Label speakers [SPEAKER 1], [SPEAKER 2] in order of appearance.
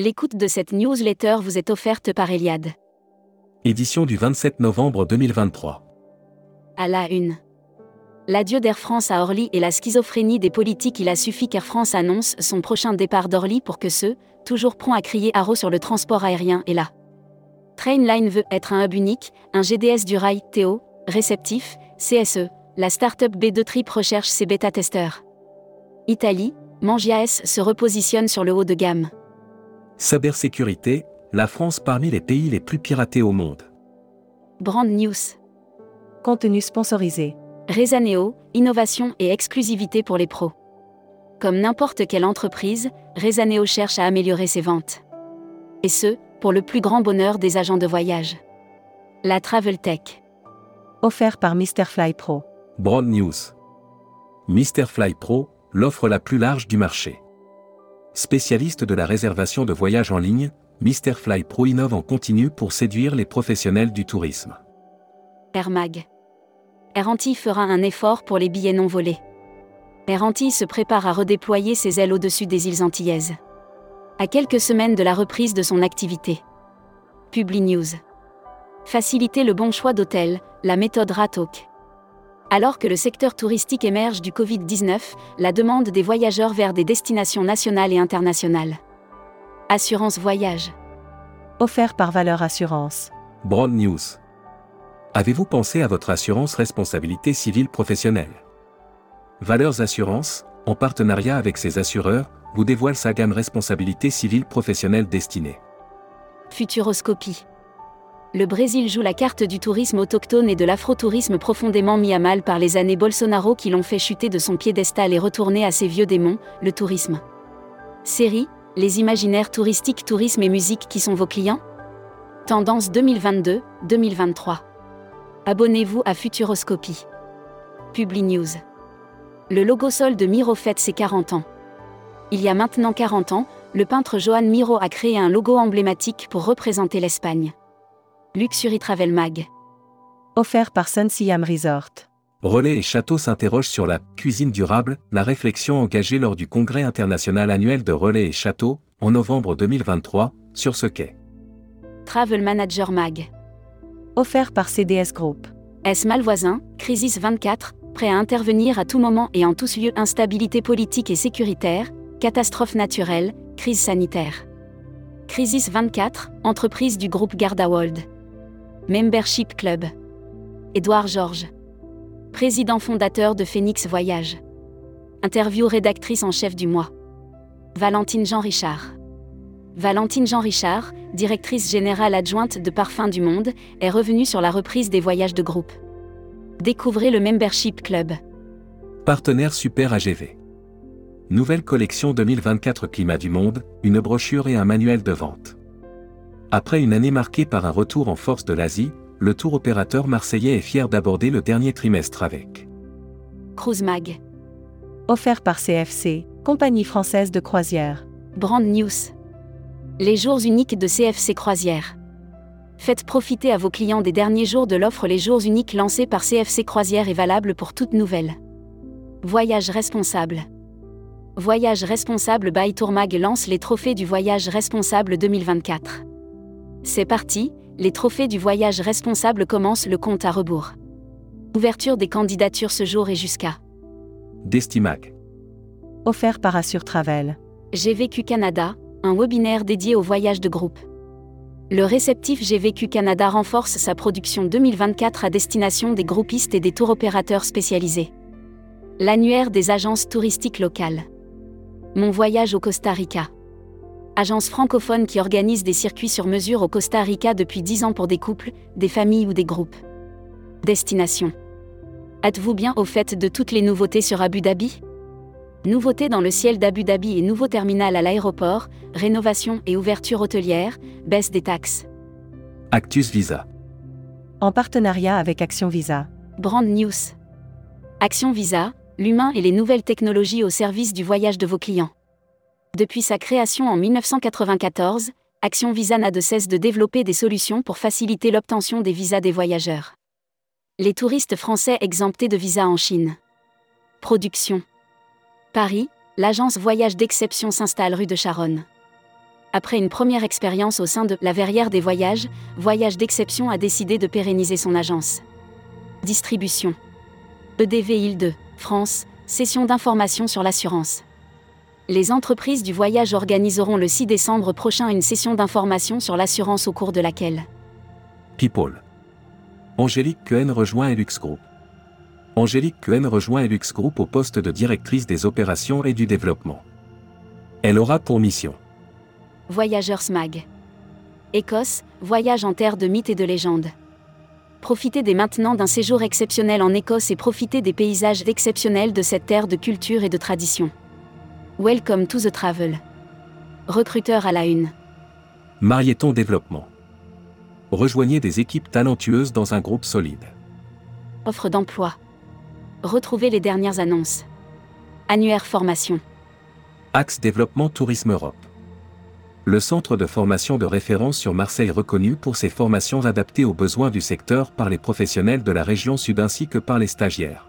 [SPEAKER 1] L'écoute de cette newsletter vous est offerte par Eliade.
[SPEAKER 2] Édition du 27 novembre 2023.
[SPEAKER 1] À la une. L'adieu d'Air France à Orly et la schizophrénie des politiques. Il a suffi qu'Air France annonce son prochain départ d'Orly pour que ceux, toujours prompts à crier haro sur le transport aérien, est là. Trainline veut être un hub unique, un GDS du rail, Théo, réceptif, CSE. La start-up B2 Trip recherche ses bêta-testeurs. Italie, Mangiaes se repositionne sur le haut de gamme.
[SPEAKER 2] Cybersécurité, la France parmi les pays les plus piratés au monde.
[SPEAKER 1] Brand News.
[SPEAKER 3] Contenu sponsorisé.
[SPEAKER 1] Rezaneo, innovation et exclusivité pour les pros. Comme n'importe quelle entreprise, Rezaneo cherche à améliorer ses ventes. Et ce, pour le plus grand bonheur des agents de voyage. La Travel Tech.
[SPEAKER 3] Offert par Mr. Fly Pro.
[SPEAKER 2] Broad News. Mr. Fly Pro, l'offre la plus large du marché. Spécialiste de la réservation de voyages en ligne, Mr. Fly Pro innove en continu pour séduire les professionnels du tourisme.
[SPEAKER 1] Air Mag. Air Antilles fera un effort pour les billets non volés. Air Antilles se prépare à redéployer ses ailes au-dessus des îles antillaises. À quelques semaines de la reprise de son activité. Publi News. Faciliter le bon choix d'hôtel, la méthode RATOC. Alors que le secteur touristique émerge du Covid-19, la demande des voyageurs vers des destinations nationales et internationales. Assurance voyage.
[SPEAKER 3] Offert par Valeur Assurance.
[SPEAKER 2] Broad News. Avez-vous pensé à votre assurance responsabilité civile professionnelle? Valeurs Assurance, en partenariat avec ses assureurs, vous dévoile sa gamme responsabilité civile professionnelle destinée.
[SPEAKER 1] Futuroscopie. Le Brésil joue la carte du tourisme autochtone et de l'afrotourisme profondément mis à mal par les années Bolsonaro qui l'ont fait chuter de son piédestal et retourner à ses vieux démons, le tourisme. Série, les imaginaires touristiques, tourisme et musique qui sont vos clients? Tendance 2022-2023. Abonnez-vous à Futuroscopie. Publi News. Le logo sol de Miro fête ses 40 ans. Il y a maintenant 40 ans, le peintre Joan Miro a créé un logo emblématique pour représenter l'Espagne. Luxury Travel Mag.
[SPEAKER 3] Offert par Sun Siam Resort.
[SPEAKER 2] Relais et Château s'interrogent sur la cuisine durable, la réflexion engagée lors du congrès international annuel de Relais et Château, en novembre 2023, sur ce quai.
[SPEAKER 1] Travel Manager Mag.
[SPEAKER 3] Offert par CDS Group.
[SPEAKER 1] S Malvoisin, Crisis 24, prêt à intervenir à tout moment et en tous lieux instabilité politique et sécuritaire, catastrophe naturelle, crise sanitaire. Crisis 24, entreprise du groupe Gardawold. Membership Club. Édouard Georges. Président fondateur de Phoenix Voyage. Interview rédactrice en chef du mois. Valentine Jean Richard. Valentine Jean Richard, directrice générale adjointe de Parfums du Monde, est revenue sur la reprise des voyages de groupe. Découvrez le Membership Club.
[SPEAKER 2] Partenaire Super AGV. Nouvelle collection 2024 Climat du Monde, une brochure et un manuel de vente. Après une année marquée par un retour en force de l'Asie, le tour opérateur marseillais est fier d'aborder le dernier trimestre avec
[SPEAKER 1] Cruise Mag.
[SPEAKER 3] Offert par CFC, compagnie française de croisière.
[SPEAKER 1] Brand News. Les jours uniques de CFC Croisière. Faites profiter à vos clients des derniers jours de l'offre Les jours uniques lancés par CFC Croisière et valable pour toute nouvelle. Voyage responsable. Voyage responsable by Tourmag lance les trophées du voyage responsable 2024. C'est parti, les trophées du voyage responsable commencent le compte à rebours. Ouverture des candidatures ce jour et jusqu'à
[SPEAKER 2] Destimag.
[SPEAKER 3] Offert par Assure Travel.
[SPEAKER 1] J'ai vécu Canada, un webinaire dédié au voyage de groupe. Le réceptif J'ai vécu Canada renforce sa production 2024 à destination des groupistes et des tours opérateurs spécialisés. L'annuaire des agences touristiques locales. Mon voyage au Costa Rica. Agence francophone qui organise des circuits sur mesure au Costa Rica depuis 10 ans pour des couples, des familles ou des groupes. Destination. Êtes-vous bien au fait de toutes les nouveautés sur Abu Dhabi? Nouveautés dans le ciel d'Abu Dhabi et nouveau terminal à l'aéroport, rénovation et ouverture hôtelière, baisse des taxes.
[SPEAKER 2] Actus Visa.
[SPEAKER 3] En partenariat avec Action Visa.
[SPEAKER 1] Brand News. Action Visa, l'humain et les nouvelles technologies au service du voyage de vos clients. Depuis sa création en 1994, Action Visa n'a de cesse de développer des solutions pour faciliter l'obtention des visas des voyageurs. Les touristes français exemptés de visa en Chine. Production. Paris, l'agence Voyage d'exception s'installe rue de Charonne. Après une première expérience au sein de la Verrière des Voyages, Voyage d'exception a décidé de pérenniser son agence. Distribution. EDV Île-de France, session d'information sur l'assurance. Les entreprises du voyage organiseront le 6 décembre prochain une session d'information sur l'assurance au cours de laquelle
[SPEAKER 2] People. Angélique Cohen rejoint Elux Group. Angélique Cohen rejoint Elux Group au poste de directrice des opérations et du développement. Elle aura pour mission
[SPEAKER 1] Voyageurs Mag. Écosse, voyage en terre de mythes et de légendes. Profitez dès maintenant d'un séjour exceptionnel en Écosse et profitez des paysages exceptionnels de cette terre de culture et de tradition. Welcome to the travel. Recruteur à la une.
[SPEAKER 2] Marieton Développement. Rejoignez des équipes talentueuses dans un groupe solide.
[SPEAKER 1] Offre d'emploi. Retrouvez les dernières annonces. Annuaire formation.
[SPEAKER 2] Axe Développement Tourisme Europe. Le centre de formation de référence sur Marseille reconnu pour ses formations adaptées aux besoins du secteur par les professionnels de la région sud ainsi que par les stagiaires.